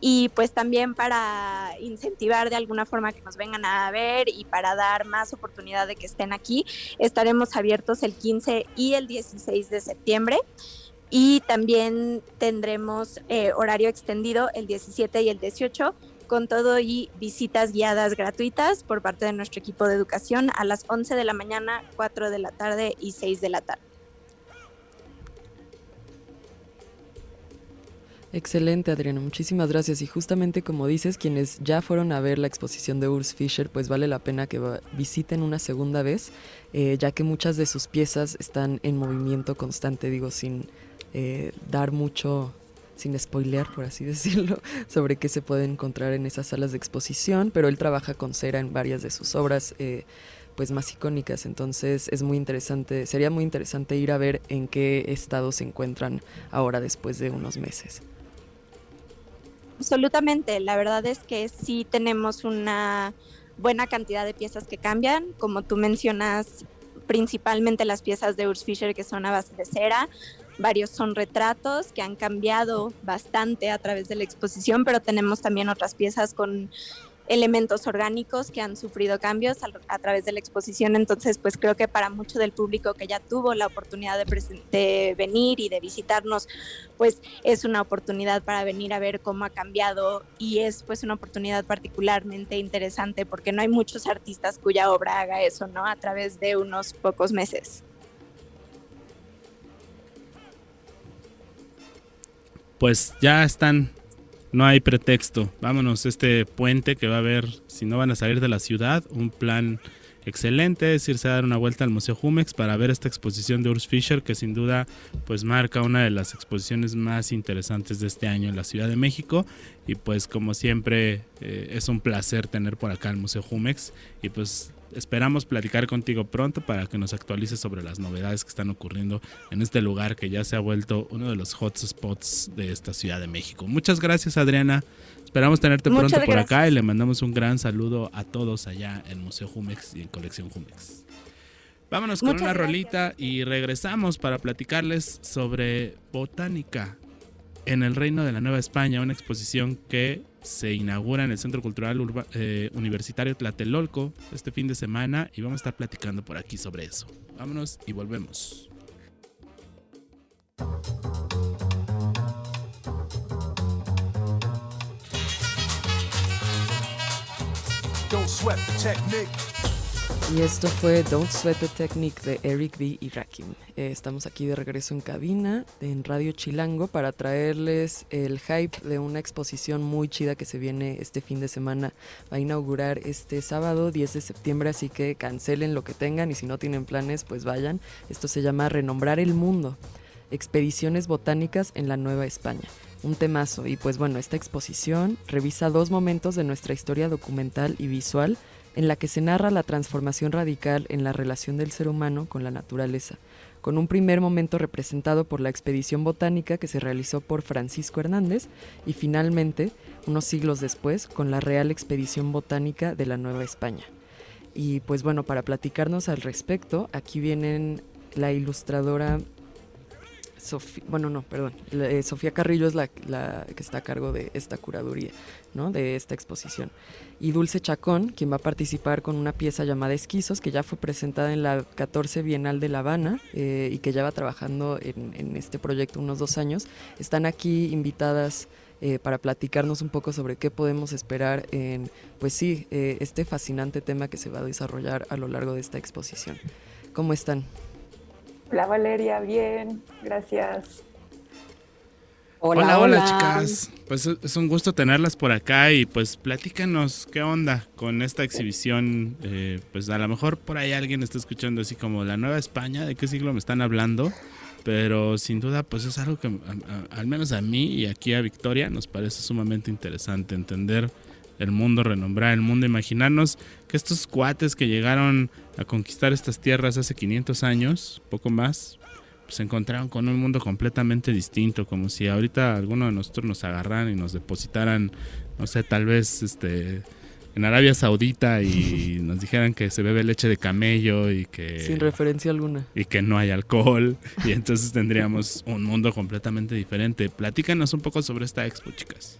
[SPEAKER 8] y pues también para incentivar de alguna forma que nos vengan a ver y para dar más oportunidad de que estén aquí, estaremos abiertos el 15 y el 16 de septiembre y también tendremos eh, horario extendido el 17 y el 18 con todo y visitas guiadas gratuitas por parte de nuestro equipo de educación a las 11 de la mañana, 4 de la tarde y 6 de la tarde.
[SPEAKER 4] Excelente, Adriana, muchísimas gracias. Y justamente como dices, quienes ya fueron a ver la exposición de Urs Fischer, pues vale la pena que visiten una segunda vez, eh, ya que muchas de sus piezas están en movimiento constante, digo, sin eh, dar mucho sin spoilear, por así *laughs* decirlo, sobre qué se puede encontrar en esas salas de exposición, pero él trabaja con cera en varias de sus obras. Eh, pues más icónicas, entonces es muy interesante, sería muy interesante ir a ver en qué estado se encuentran ahora después de unos meses.
[SPEAKER 8] Absolutamente, la verdad es que sí tenemos una buena cantidad de piezas que cambian, como tú mencionas, principalmente las piezas de Urs Fischer que son a base de cera, varios son retratos que han cambiado bastante a través de la exposición, pero tenemos también otras piezas con elementos orgánicos que han sufrido cambios a, través de la exposición. Entonces, pues creo que para mucho del público que ya tuvo la oportunidad de, de venir y de visitarnos, pues es una oportunidad para venir a ver cómo ha cambiado y es pues una oportunidad particularmente interesante porque no hay muchos artistas cuya obra haga eso, ¿no? A través de unos pocos meses.
[SPEAKER 3] Pues ya están. No hay pretexto. Vámonos, este puente que va a haber, si no van a salir de la ciudad, un plan excelente es irse a dar una vuelta al Museo Jumex para ver esta exposición de Urs Fischer que sin duda pues marca una de las exposiciones más interesantes de este año en la Ciudad de México. Y pues como siempre eh, es un placer tener por acá el Museo Jumex. Y pues Esperamos platicar contigo pronto para que nos actualices sobre las novedades que están ocurriendo en este lugar que ya se ha vuelto uno de los hotspots de esta Ciudad de México. Muchas gracias Adriana. Esperamos tenerte pronto por acá y le mandamos un gran saludo a todos allá en Museo Jumex y en Colección Jumex. Vámonos con una rolita y regresamos para platicarles sobre botánica en el Reino de la Nueva España, una exposición que se inaugura en el Centro Cultural eh, Universitario Tlatelolco este fin de semana y vamos a estar platicando por aquí sobre eso. Vámonos y volvemos.
[SPEAKER 4] Y esto fue Don't Sweat the Technique de Eric B. y Rakim. Eh, estamos aquí de regreso en cabina en Radio Chilango para traerles el hype de una exposición muy chida que se viene este fin de semana. Va a inaugurar este sábado 10 de septiembre, así que cancelen lo que tengan y si no tienen planes, pues vayan. Esto se llama Renombrar el Mundo. Expediciones botánicas en la Nueva España un temazo. Y pues bueno, esta exposición revisa dos momentos de nuestra historia documental y visual en la que se narra la transformación radical en la relación del ser humano con la naturaleza, con un primer momento representado por la expedición botánica que se realizó por Francisco Hernández y finalmente, unos siglos después, con la Real Expedición Botánica de la Nueva España. Y pues bueno, para platicarnos al respecto, aquí vienen la ilustradora Sofía, bueno, no, perdón, eh, Sofía Carrillo es la, que está a cargo de esta curaduría, ¿no? De esta exposición. Y Dulce Chacón, quien va a participar con una pieza llamada Esquizos, que ya fue presentada en la 14 Bienal de La Habana eh, y que ya va trabajando en, este proyecto unos dos años. Están aquí invitadas eh, para platicarnos un poco sobre qué podemos esperar en, pues sí, este fascinante tema que se va a desarrollar a lo largo de esta exposición. ¿Cómo están?
[SPEAKER 9] Hola Valeria, bien, gracias.
[SPEAKER 3] Hola, hola, chicas. Pues es un gusto tenerlas por acá y pues platícanos qué onda con esta exhibición. Eh, pues a lo mejor por ahí alguien está escuchando así como la Nueva España, ¿de qué siglo me están hablando? Pero sin duda pues es algo que al menos a mí y aquí a Victoria nos parece sumamente interesante entender el mundo, renombrar el mundo, imaginarnos que estos cuates que llegaron a conquistar estas tierras hace 500 años, poco más, pues se encontraron con un mundo completamente distinto, como si ahorita alguno de nosotros nos agarraran y nos depositaran, no sé, tal vez este en Arabia Saudita y *laughs* nos dijeran que se bebe leche de camello y que
[SPEAKER 4] sin referencia alguna
[SPEAKER 3] y que no hay alcohol y entonces tendríamos un mundo completamente diferente. Platícanos un poco sobre esta expo, chicas.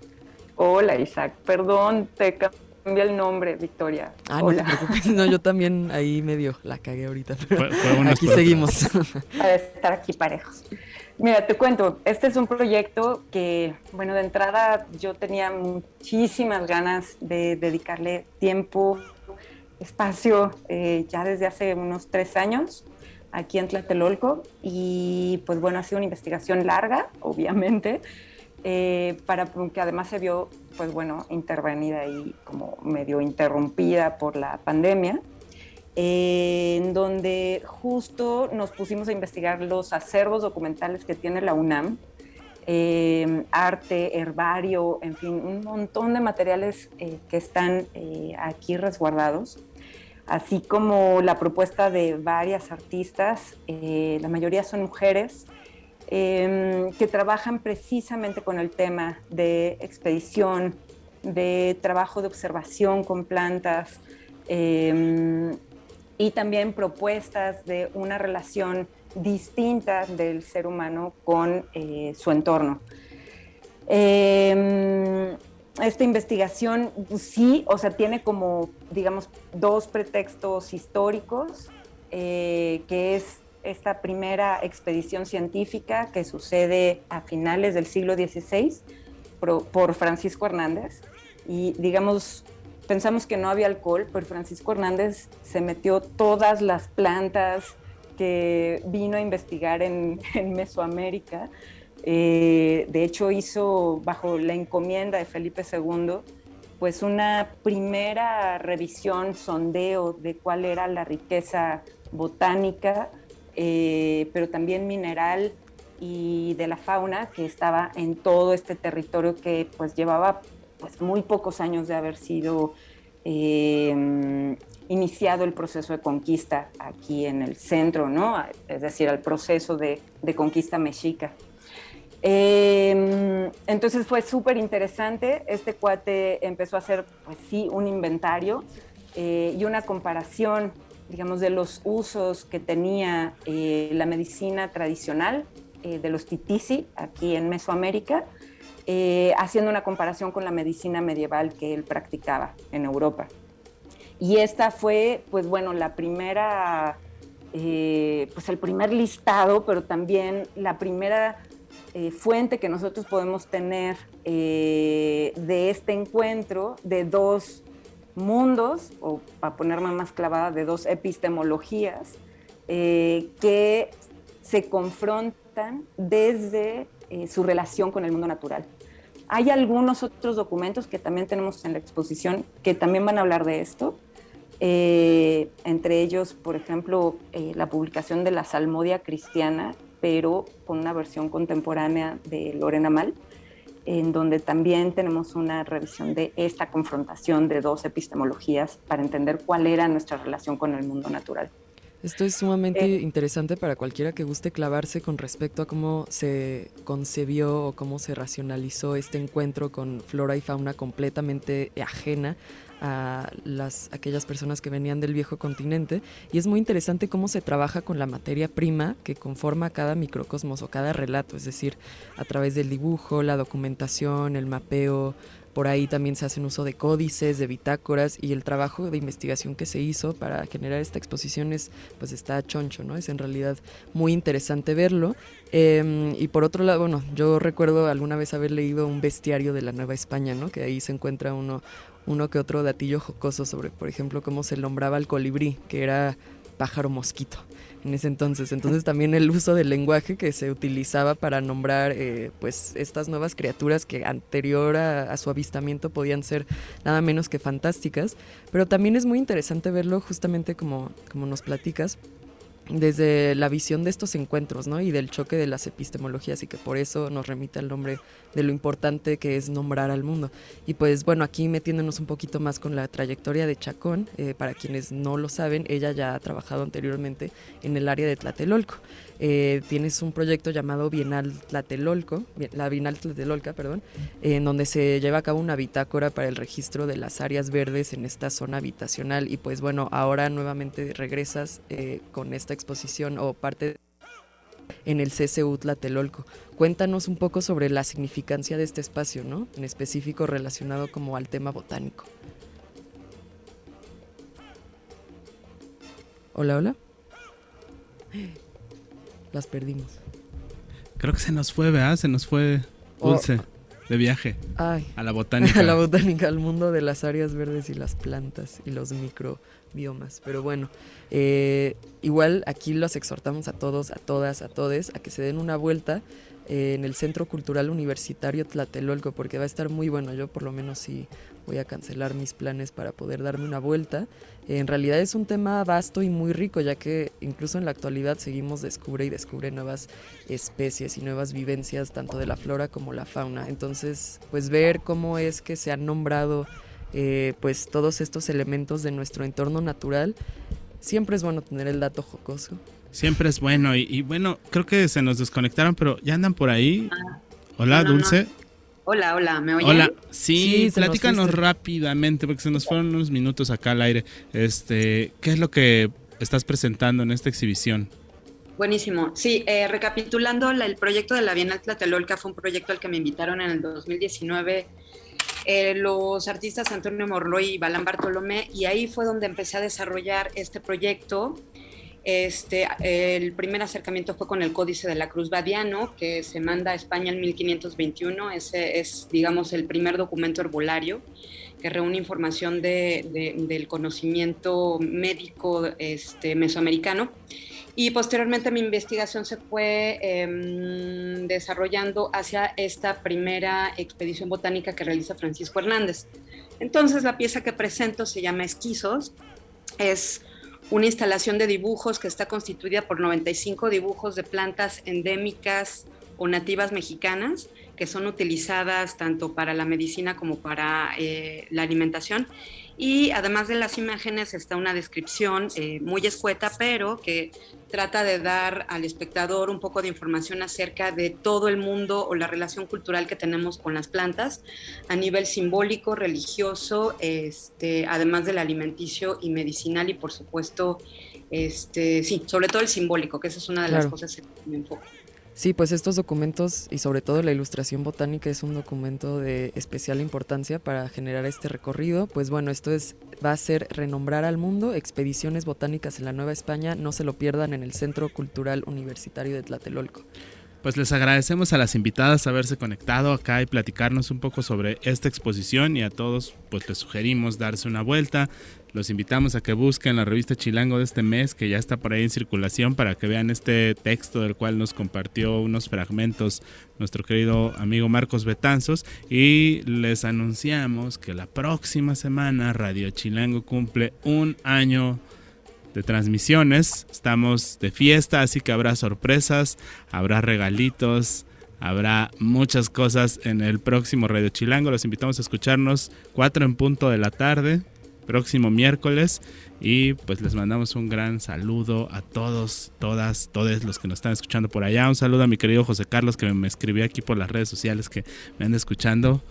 [SPEAKER 9] Hola Isaac, perdón, te cambié el nombre, Victoria.
[SPEAKER 4] Ah, no te preocupes, no, yo también ahí medio la cagué ahorita, pero aquí seguimos.
[SPEAKER 9] Para estar aquí parejos. Mira, te cuento, este es un proyecto que, bueno, de entrada yo tenía muchísimas ganas de dedicarle tiempo, espacio, eh, ya desde hace unos tres años aquí en Tlatelolco y pues bueno, ha sido una investigación larga, obviamente, eh, para que además se vio, pues bueno, intervenida y como medio interrumpida por la pandemia, eh, en donde justo nos pusimos a investigar los acervos documentales que tiene la UNAM, eh, arte, herbario, en fin, un montón de materiales que están aquí resguardados, así como la propuesta de varias artistas, la mayoría son mujeres, Em, que trabajan precisamente con el tema de expedición, de trabajo de observación con plantas em, y también propuestas de una relación distinta del ser humano con eh, su entorno. Em, esta investigación pues, sí, o sea, tiene como, digamos, dos pretextos históricos, eh, que es esta primera expedición científica que sucede a finales del siglo XVI por, Francisco Hernández. Y digamos, pensamos que no había alcohol, pero Francisco Hernández se metió todas las plantas que vino a investigar en, *laughs* Mesoamérica. Eh, de hecho, hizo bajo la encomienda de Felipe II, pues una primera revisión, sondeo de cuál era la riqueza botánica eh, pero también mineral y de la fauna que estaba en todo este territorio que pues llevaba pues muy pocos años de haber sido eh, iniciado el proceso de conquista aquí en el centro, ¿no? Es decir, el proceso de, conquista mexica. Eh, entonces fue súper interesante. Este cuate empezó a hacer, pues sí, un inventario y una comparación digamos, de los usos que tenía eh, la medicina tradicional eh, de los titisi aquí en Mesoamérica, eh, haciendo una comparación con la medicina medieval que él practicaba en Europa. Y esta fue, pues bueno, la primera, pues el primer listado, pero también la primera fuente que nosotros podemos tener de este encuentro de dos mundos, o para ponerme más clavada, de dos epistemologías eh, que se confrontan desde eh, su relación con el mundo natural. Hay algunos otros documentos que también tenemos en la exposición que también van a hablar de esto, eh, entre ellos, por ejemplo, la publicación de la Salmodia Cristiana, pero con una versión contemporánea de Lorena Mal en donde también tenemos una revisión de esta confrontación de dos epistemologías para entender cuál era nuestra relación con el mundo natural.
[SPEAKER 4] Esto es sumamente eh, interesante para cualquiera que guste clavarse con respecto a cómo se concebió o cómo se racionalizó este encuentro con flora y fauna completamente ajena a las, aquellas personas que venían del viejo continente y es muy interesante cómo se trabaja con la materia prima que conforma cada microcosmos o cada relato, es decir, a través del dibujo, la documentación, el mapeo, por ahí también se hacen uso de códices, de bitácoras y el trabajo de investigación que se hizo para generar esta exposición es, pues está choncho, ¿no? Es en realidad muy interesante verlo. Em, y por otro lado, bueno, yo recuerdo alguna vez haber leído un bestiario de la Nueva España, ¿no? Que ahí se encuentra uno, uno que otro datillo jocoso sobre, por ejemplo, cómo se nombraba al colibrí, que era pájaro mosquito en ese entonces. Entonces también el uso del lenguaje que se utilizaba para nombrar eh, pues estas nuevas criaturas que anterior a, a, su avistamiento podían ser nada menos que fantásticas. Pero también es muy interesante verlo justamente como, como nos platicas desde la visión de estos encuentros, ¿no? Y del choque de las epistemologías y que por eso nos remite al nombre de lo importante que es nombrar al mundo. Y pues bueno, aquí metiéndonos un poquito más con la trayectoria de Chacón, eh, para quienes no lo saben, ella ya ha trabajado anteriormente en el área de Tlatelolco. Eh, tienes un proyecto llamado Bienal Tlatelolco, la Bienal Tlatelolca, perdón, en donde se lleva a cabo una bitácora para el registro de las áreas verdes en esta zona habitacional. Y pues bueno, ahora nuevamente regresas eh, con esta exposición o parte en el CCU Tlatelolco. Cuéntanos un poco sobre la significancia de este espacio, ¿no? En específico relacionado como al tema botánico. Hola, hola las perdimos.
[SPEAKER 3] Creo que se nos fue, ¿verdad? Se nos fue Dulce de viaje.
[SPEAKER 4] Ay,
[SPEAKER 3] a la botánica. *laughs*
[SPEAKER 4] A la botánica, al mundo de las áreas verdes y las plantas y los microbiomas. Pero bueno, eh, igual aquí los exhortamos a todos, a todas, a todes, a que se den una vuelta eh, en el Centro Cultural Universitario Tlatelolco, porque va a estar muy bueno. Yo por lo menos sí voy a cancelar mis planes para poder darme una vuelta. En realidad es un tema vasto y muy rico, ya que incluso en la actualidad seguimos descubre y descubre nuevas especies y nuevas vivencias, tanto de la flora como la fauna. Entonces, pues ver cómo es que se han nombrado eh, pues todos estos elementos de nuestro entorno natural, siempre es bueno tener el dato jocoso.
[SPEAKER 3] Siempre es bueno, y, bueno, creo que se nos desconectaron, pero ya andan por ahí. Ah. Hola, Dulce.
[SPEAKER 10] Hola, hola, ¿me oyen?
[SPEAKER 3] Hola, sí, platícanos rápidamente porque se nos fueron unos minutos acá al aire. Este, ¿qué es lo que estás presentando en esta exhibición?
[SPEAKER 10] Buenísimo. Sí, eh, recapitulando, el proyecto de la Bienal Tlatelolca fue un proyecto al que me invitaron en el 2019
[SPEAKER 9] eh, los artistas Antonio Morloy y Balán Bartolomé, y ahí fue donde empecé a desarrollar este proyecto. Este, el primer acercamiento fue con el Códice de la Cruz Badiano, que se manda a España en 1521. Ese es, digamos, el primer documento herbolario que reúne información del conocimiento médico este, mesoamericano. Y posteriormente mi investigación se fue em, desarrollando hacia esta primera expedición botánica que realiza Francisco Hernández. Entonces la pieza que presento se llama Esquizos. Es una instalación de dibujos que está constituida por 95 dibujos de plantas endémicas o nativas mexicanas que son utilizadas tanto para la medicina como para eh, la alimentación y además de las imágenes está una descripción eh, muy escueta, pero que trata de dar al espectador un poco de información acerca de todo el mundo o la relación cultural que tenemos con las plantas a nivel simbólico, religioso, este, además del alimenticio y medicinal y por supuesto, este, sí, sobre todo el simbólico, que esa es una de las cosas que me enfoco.
[SPEAKER 4] Sí, pues estos documentos y sobre todo la ilustración botánica es un documento de especial importancia para generar este recorrido. Pues bueno, esto es va a ser renombrar al mundo expediciones botánicas en la Nueva España. No se lo pierdan en el Centro Cultural Universitario de Tlatelolco.
[SPEAKER 3] Pues les agradecemos a las invitadas haberse conectado acá y platicarnos un poco sobre esta exposición y a todos pues les sugerimos darse una vuelta. Los invitamos a que busquen la revista Chilango de este mes que ya está por ahí en circulación para que vean este texto del cual nos compartió unos fragmentos nuestro querido amigo Marcos Betanzos y les anunciamos que la próxima semana Radio Chilango cumple un año de transmisiones. Estamos de fiesta, así que habrá sorpresas, habrá regalitos, habrá muchas cosas en el próximo Radio Chilango. Los invitamos a escucharnos 4 en punto de la tarde, próximo miércoles. Y pues les mandamos un gran saludo a todos, todas, todos los que nos están escuchando por allá. Un saludo a mi querido José Carlos que me escribió aquí por las redes sociales que me anda escuchando.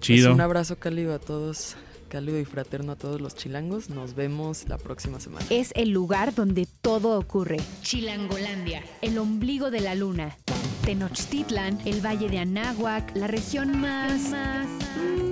[SPEAKER 3] Chido.
[SPEAKER 4] un abrazo cálido a todos cálido y fraterno a todos los chilangos. Nos vemos la próxima semana.
[SPEAKER 2] Es el lugar donde todo ocurre. Chilangolandia, el ombligo de la luna. Tenochtitlan, el valle de Anáhuac, la región más... más con